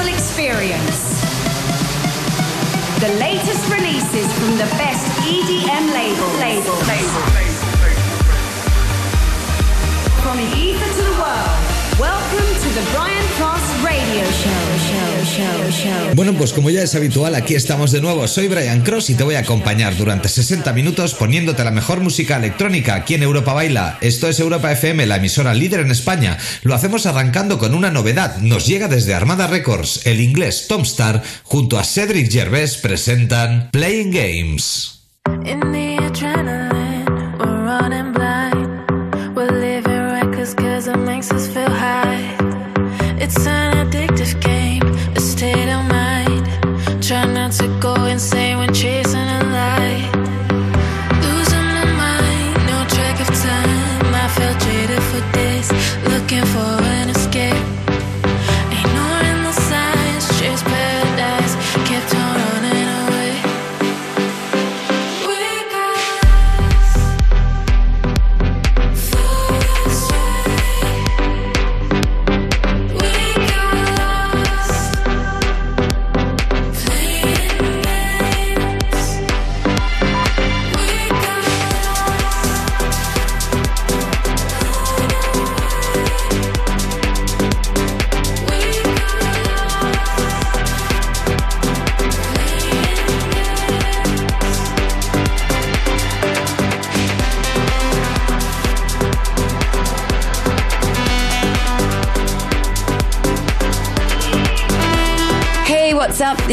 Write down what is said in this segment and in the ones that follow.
mental experience. The latest releases from the best EDM label. label. label. From the ether to the world. Welcome to the Brian Cross Radio Show. show, show, show. Bueno, pues como ya es habitual, aquí estamos de nuevo. Soy Brian Cross y te voy a acompañar durante 60 minutos poniéndote la mejor música electrónica aquí en Europa Baila. Esto es Europa FM, la emisora líder en España. Lo hacemos arrancando con una novedad. Nos llega desde Armada Records. El inglés Tom Star junto a Cedric Gervais presentan Playing Games. In the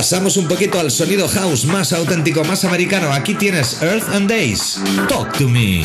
Pasamos un poquito al sonido house más auténtico, más americano. Aquí tienes Earth and Days. Talk to me.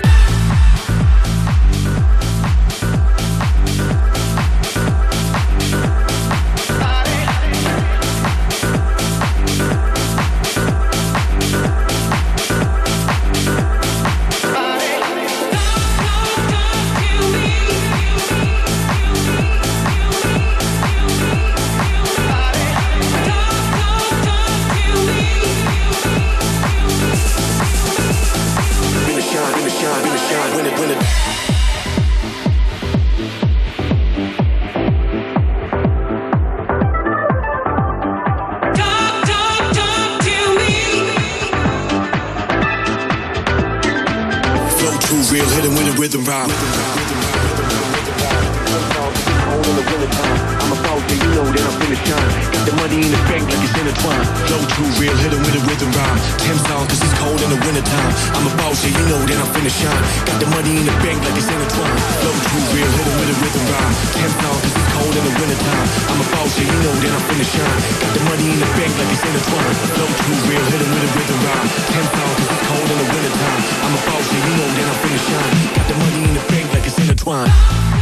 like it's. Flow too real, hit with a rhythm rhyme. Ten songs, cause it's cold in the wintertime. I'm a boss, and you know that I'm finna shine. Got the money in the bank like it's intertwined. Flow too real, hit with a rhythm rhyme. Ten songs, cause it's cold in the wintertime. I'm a boss, and you know that I'm finna shine. Got the money in the bank like it's intertwined. Flow too real, hit with a rhythm rhyme. Ten songs, cause it's cold in the wintertime. I'm a boss, and you know that I'm finna shine. Got the money in the bank like it's intertwined.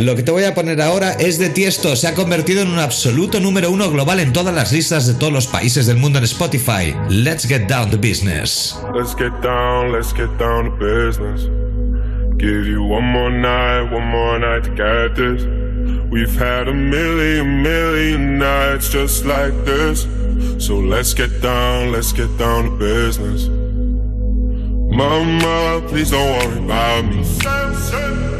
Lo que te voy a poner ahora es de Tiesto. Se ha convertido en un absoluto número uno global en todas las listas de todos los países del mundo en Spotify. Let's get down to business. Let's get down, let's get down to business. Give you one more night, one more night to get this. We've had a million, million nights just like this. So let's get down, let's get down to business. Mama, please don't worry about me.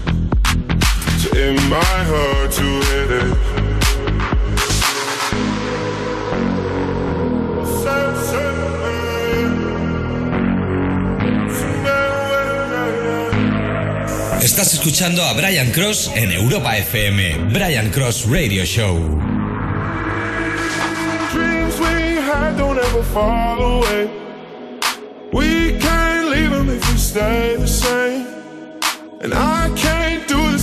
It might hurt to hit it. Estás escuchando a Brian Cross en Europa FM. Brian Cross Radio Show. Dreams we had don't ever fall away. We can't leave them if we stay the same. And I can't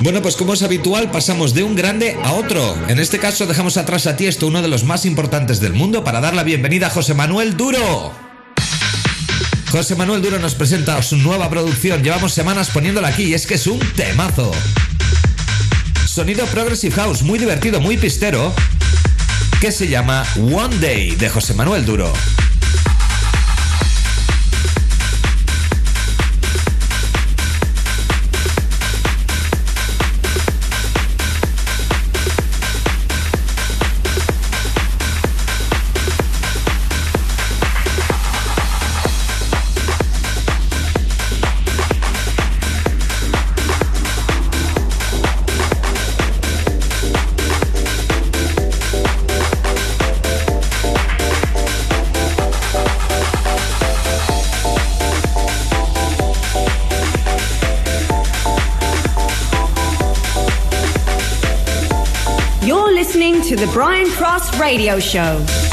Bueno, pues como es habitual, pasamos de un grande a otro. En este caso dejamos atrás a Tiesto, uno de los más importantes del mundo, para dar la bienvenida a José Manuel Duro. José Manuel Duro nos presenta su nueva producción. Llevamos semanas poniéndola aquí y es que es un temazo. Sonido Progressive House, muy divertido, muy pistero, que se llama One Day de José Manuel Duro. Radio Show.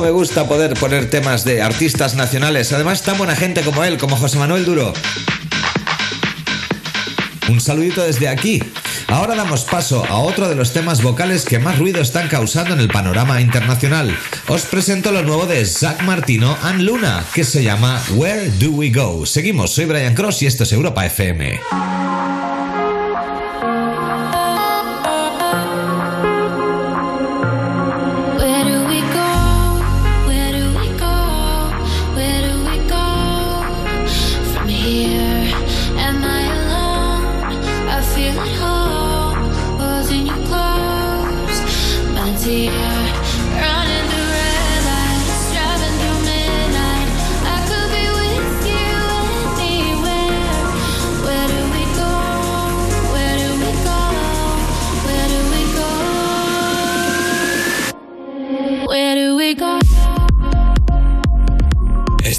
Me gusta poder poner temas de artistas nacionales, además tan buena gente como él, como José Manuel Duro. Un saludito desde aquí. Ahora damos paso a otro de los temas vocales que más ruido están causando en el panorama internacional. Os presento lo nuevo de Zach Martino and Luna, que se llama Where Do We Go. Seguimos, soy Brian Cross y esto es Europa FM.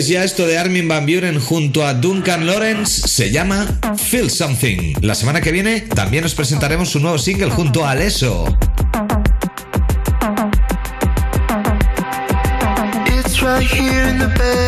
¿Conoces ya esto de Armin Van Buren junto a Duncan Lawrence? Se llama Feel Something. La semana que viene también os presentaremos su nuevo single junto a Alesso. It's right here in the bed.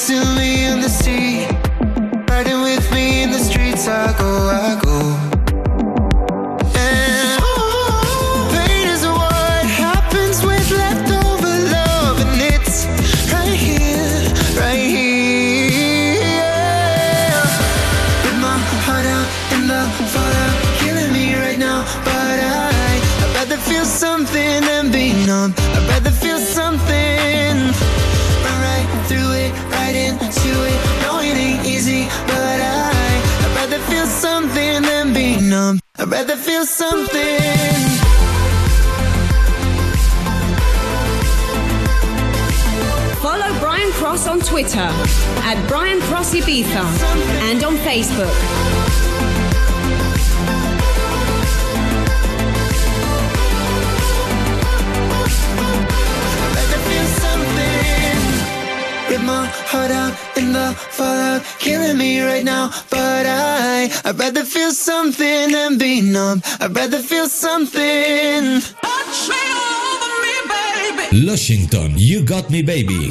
soon rather feel something. Follow Brian Cross on Twitter at Brian Cross Ibiza and on Facebook. My heart out in the fallout, killing me right now. But I, I'd rather feel something than be numb. I'd rather feel something. Lushington, You Got Me Baby.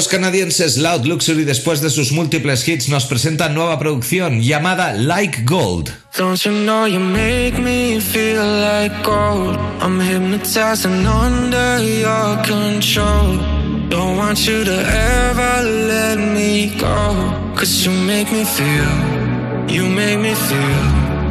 Los canadienses Loud Luxury, después de sus múltiples hits, nos presentan nueva producción llamada Like Gold. Don't you know you make me feel like gold? I'm hypnotized and under your control. Don't want you to ever let me go. Cause you make me feel, you make me feel.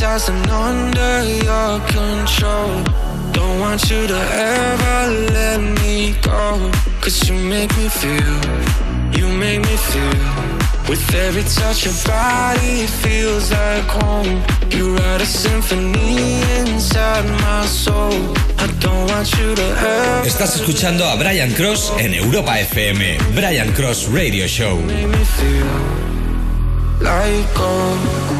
Hypnotized and under your control. Don't want you to ever let me go. Cause you make me feel, you make me feel. With every touch your body feels like home. You write a symphony inside my soul. I don't want you to ever Estás escuchando a Brian Cross en Europa FM. Brian Cross Radio Show. make me feel like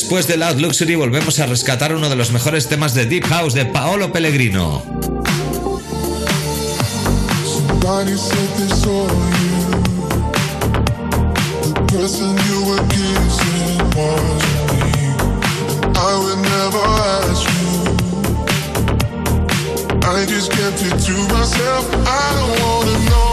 Después de Loud Luxury volvemos a rescatar uno de los mejores temas de Deep House de Paolo Pellegrino. I just kept it to myself. I don't know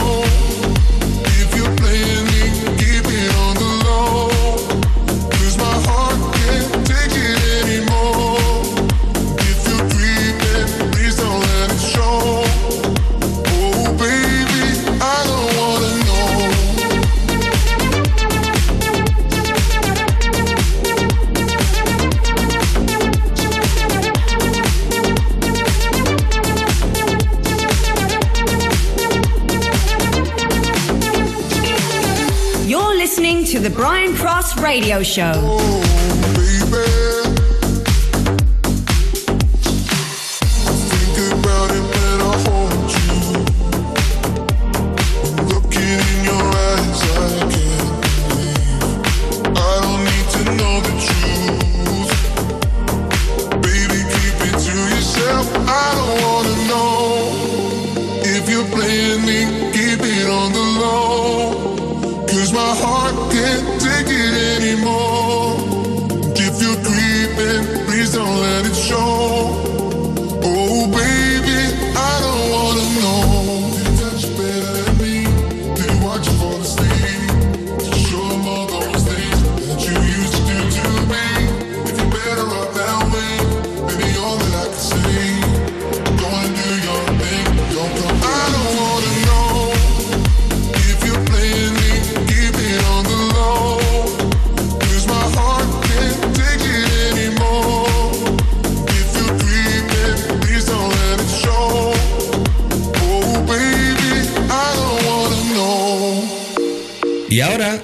Radio Show.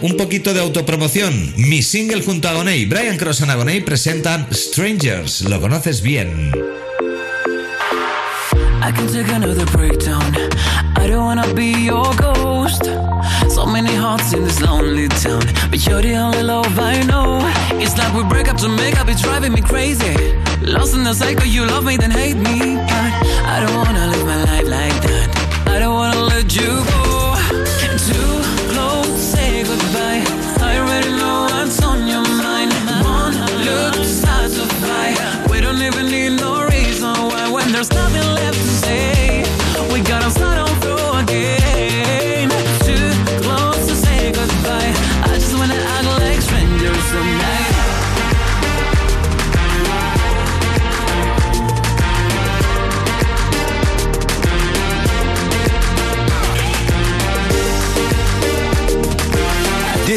Un poquito de autopromoción. Mi single junto a Agoney, Brian Cross y Agoney presentan Strangers. ¿Lo conoces bien? I can take another breakdown. I don't wanna be your ghost. So many hearts in this lonely town. But you're the only love I know. It's like we break up to make up, it's driving me crazy. Lost in the cycle, you love me, then hate me. But I don't wanna live my life like that. I don't wanna let you go.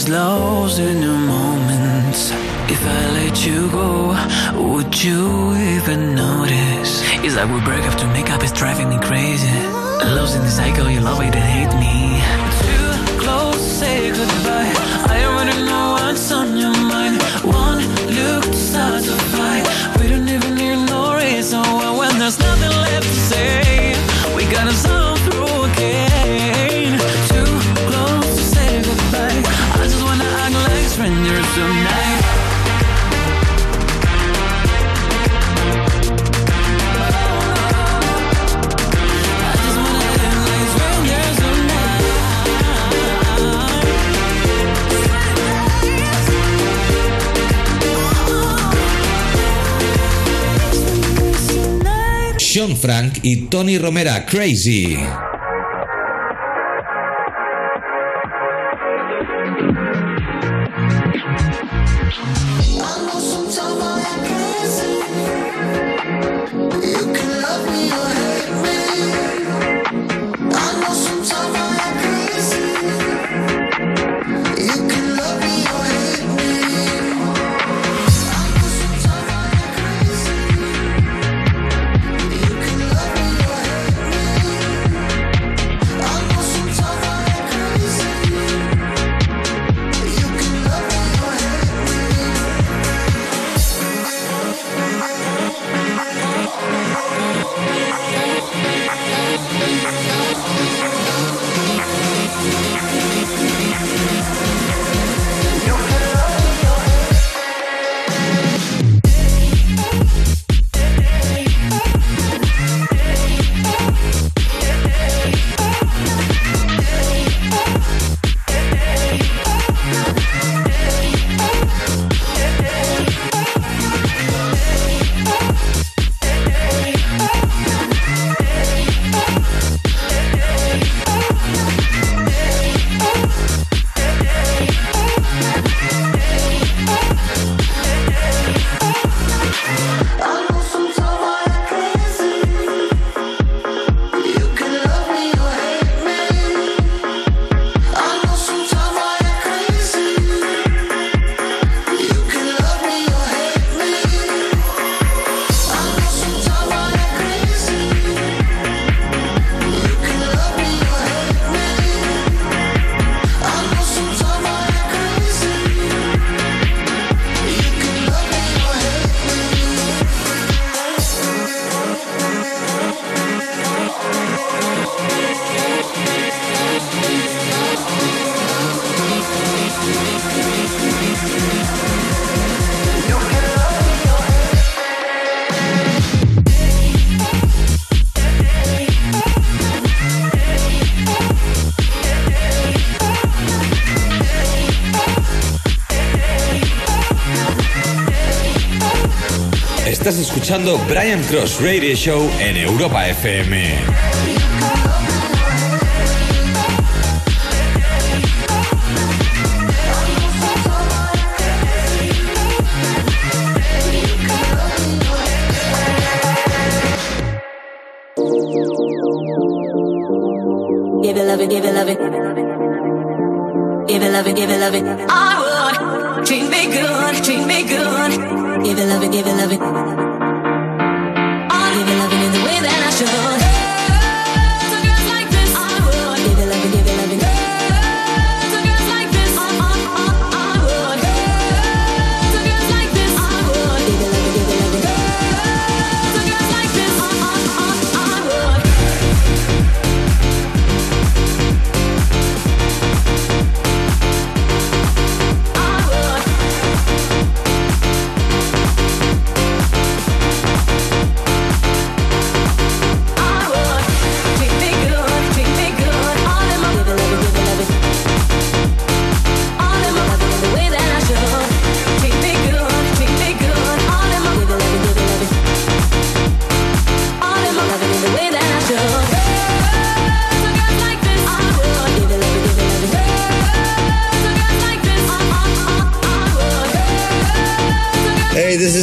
It's lost in the Frank y Tony Romera, Crazy. Estás escuchando Brian Cross Radio Show en Europa FM. Give it love it, give it love it. Give it it, give it it. Show.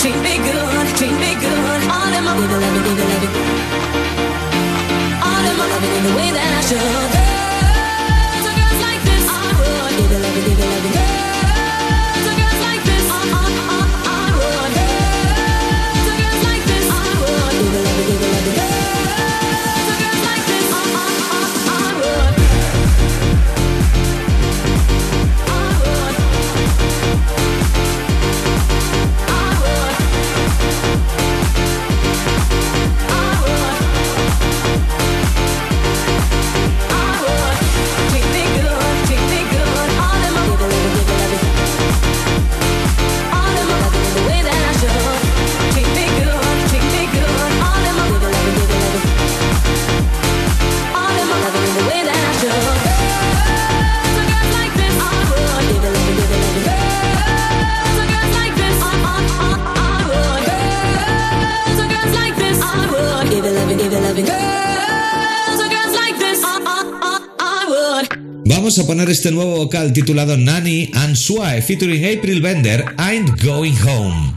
treat me good, treat me good. All my. All my the way that I should. Girls, girls like this, I would. People love love. vamos a poner este nuevo vocal titulado Nanny and Suave featuring April Bender, I'm Going Home.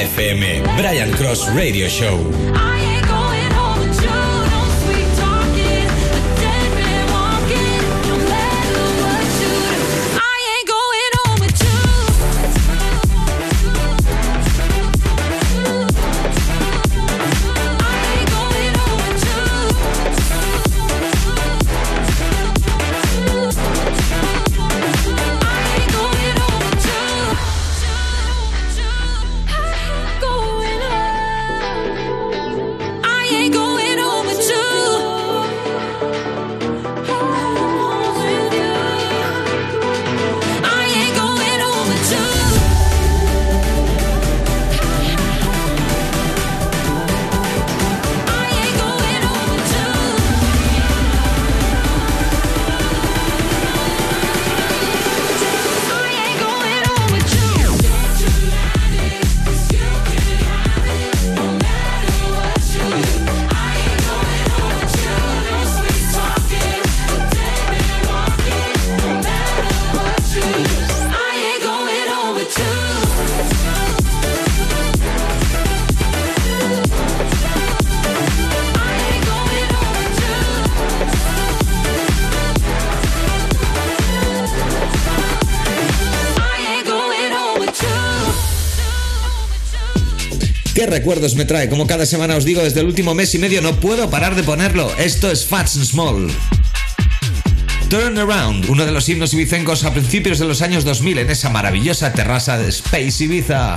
FM, Brian Cross Radio Show. ¿Qué recuerdos me trae? Como cada semana os digo, desde el último mes y medio no puedo parar de ponerlo. Esto es Fats and Small. Turn Around, uno de los himnos ibicencos a principios de los años 2000 en esa maravillosa terraza de Space Ibiza.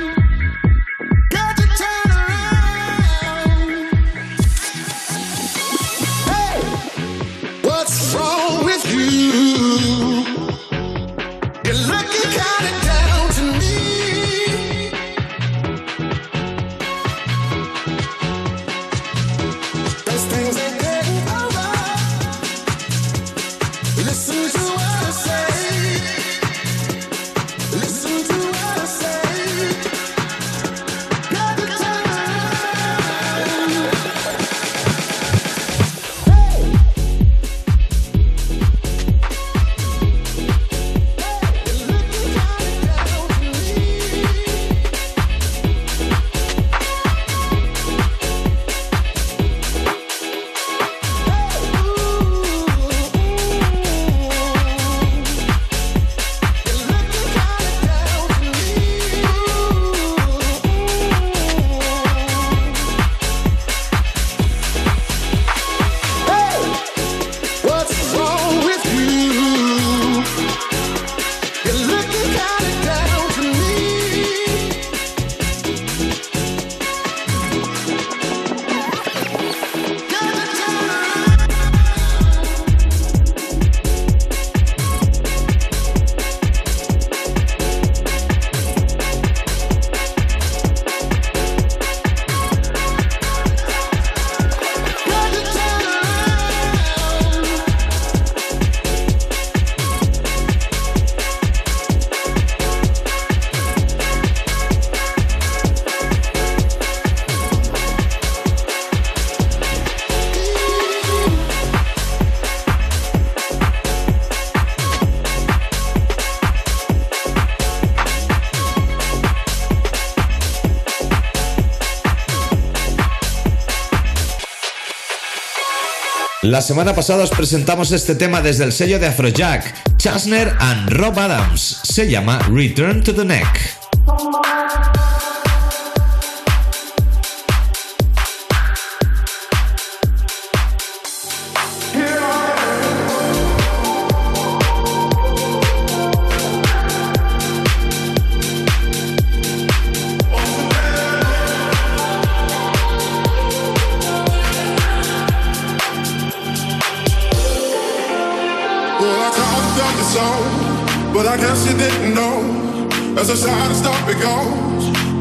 La semana pasada os presentamos este tema desde el sello de Afrojack, Chasner and Rob Adams. Se llama Return to the Neck.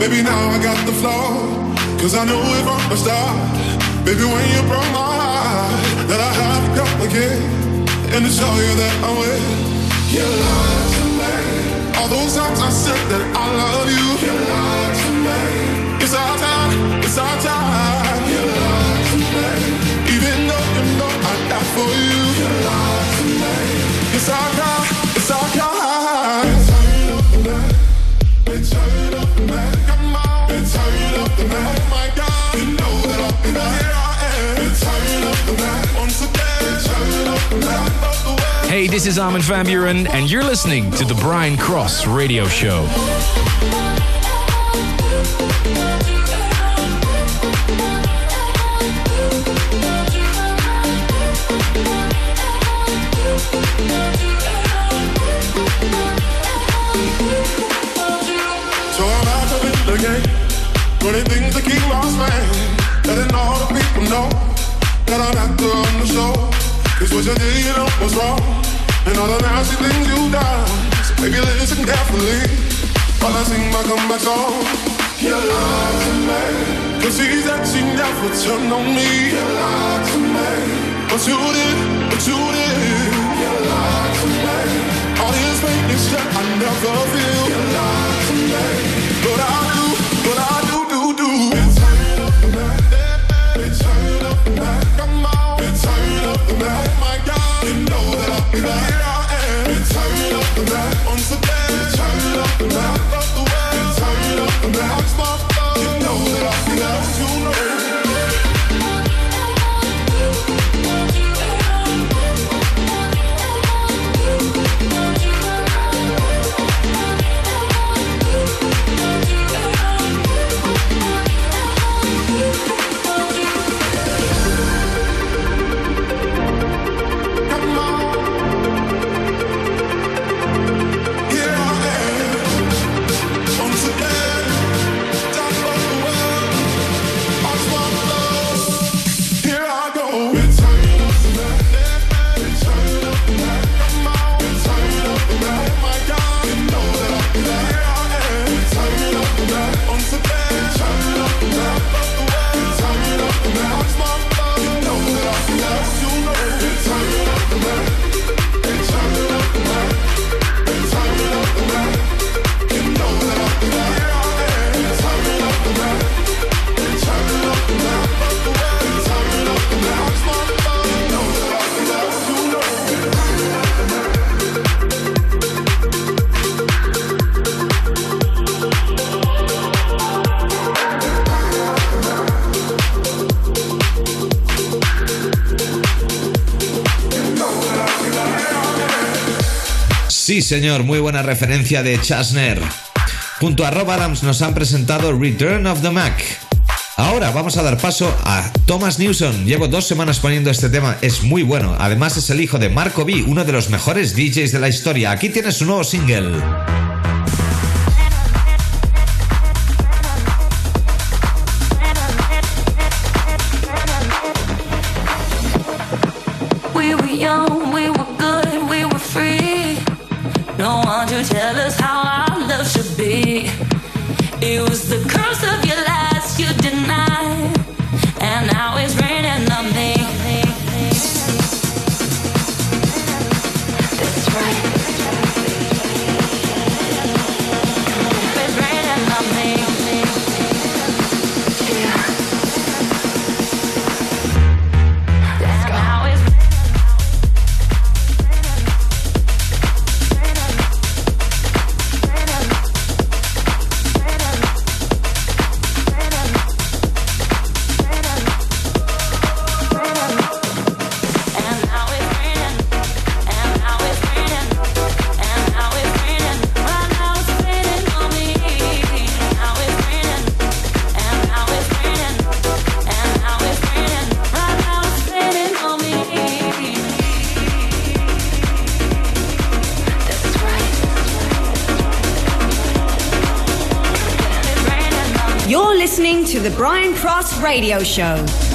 Baby, now I got the flow. Cause I knew it from the start. Baby, when you broke my heart, that I have to come again. And to show you that I'm with you. lied to me. All those times I said that I love you. You lied to me. It's our time, it's our time. You lied to me. Even though you know I die for you. You lied to me. It's our time, it's our time. This is Armin van Buren, and you're listening to the Brian Cross Radio Show. So I'm out of it again. Running things to keep my man. Letting all the people know that I'm actor on the show. Cause what you did, you know was wrong. And all the nasty things you done. So baby, listen carefully. While I sing my comeback song. You lied to me. Cause said she never turned on me. You lied to me. But you señor, muy buena referencia de Chasner. Junto a Rob Adams nos han presentado Return of the Mac. Ahora vamos a dar paso a Thomas Newson. Llevo dos semanas poniendo este tema, es muy bueno. Además es el hijo de Marco B, uno de los mejores DJs de la historia. Aquí tiene su nuevo single. radio show.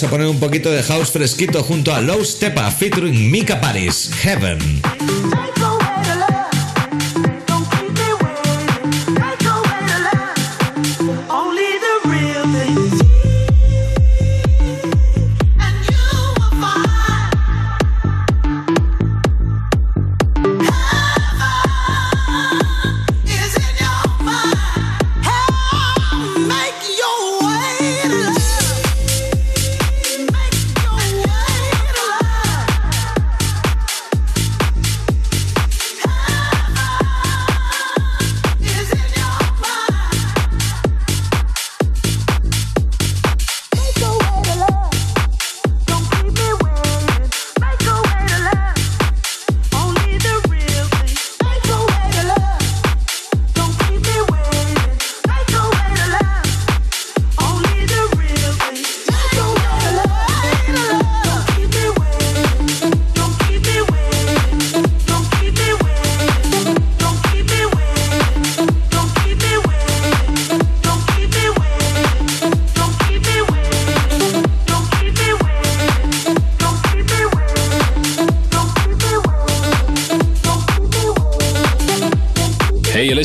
vamos a poner un poquito de house fresquito junto a Low Stepa featuring Mika Paris, Heaven.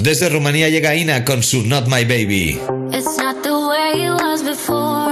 Desde Rumanía llega Ina con su Not My Baby. It's not the way it was before.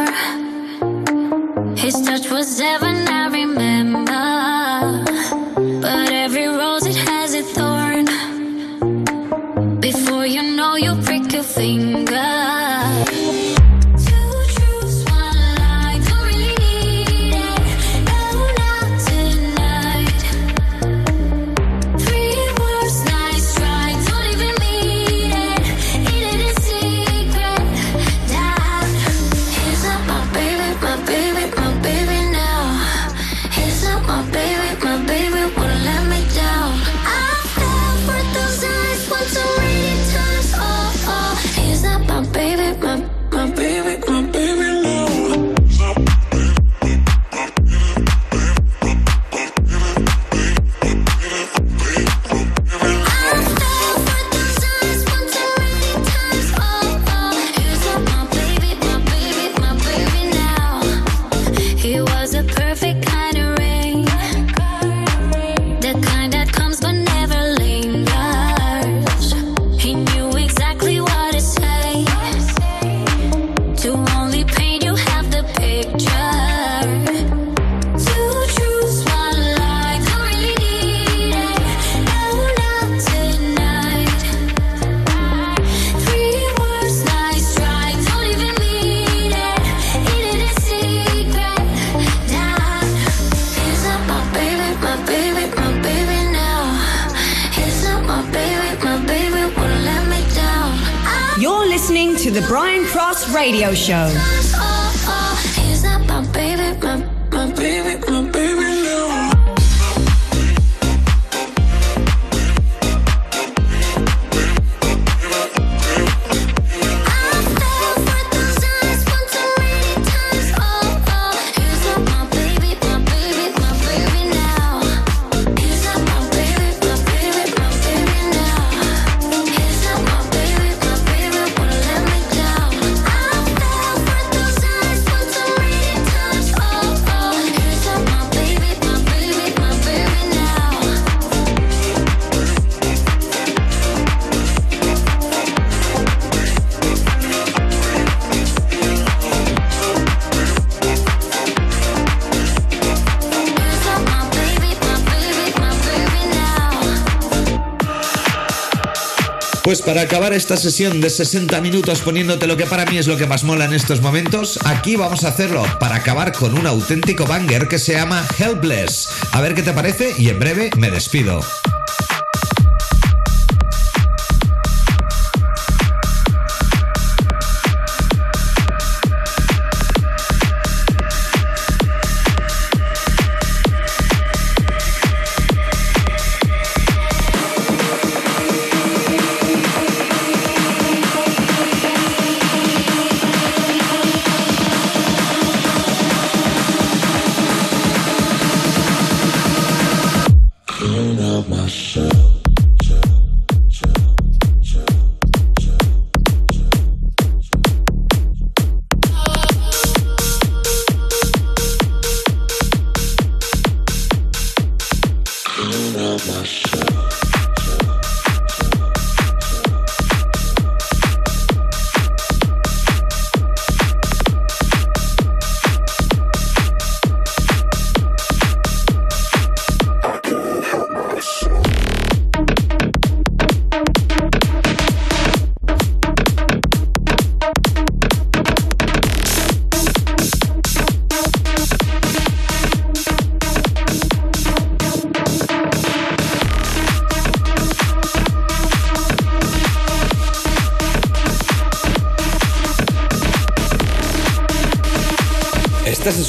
Pues para acabar esta sesión de 60 minutos poniéndote lo que para mí es lo que más mola en estos momentos, aquí vamos a hacerlo para acabar con un auténtico banger que se llama Helpless. A ver qué te parece y en breve me despido.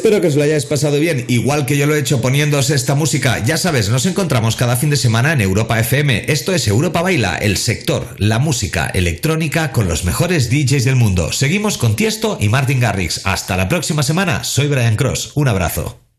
Espero que os lo hayáis pasado bien, igual que yo lo he hecho poniéndoos esta música. Ya sabes, nos encontramos cada fin de semana en Europa FM. Esto es Europa Baila, el sector, la música electrónica con los mejores DJs del mundo. Seguimos con Tiesto y Martin Garrix. Hasta la próxima semana. Soy Brian Cross. Un abrazo.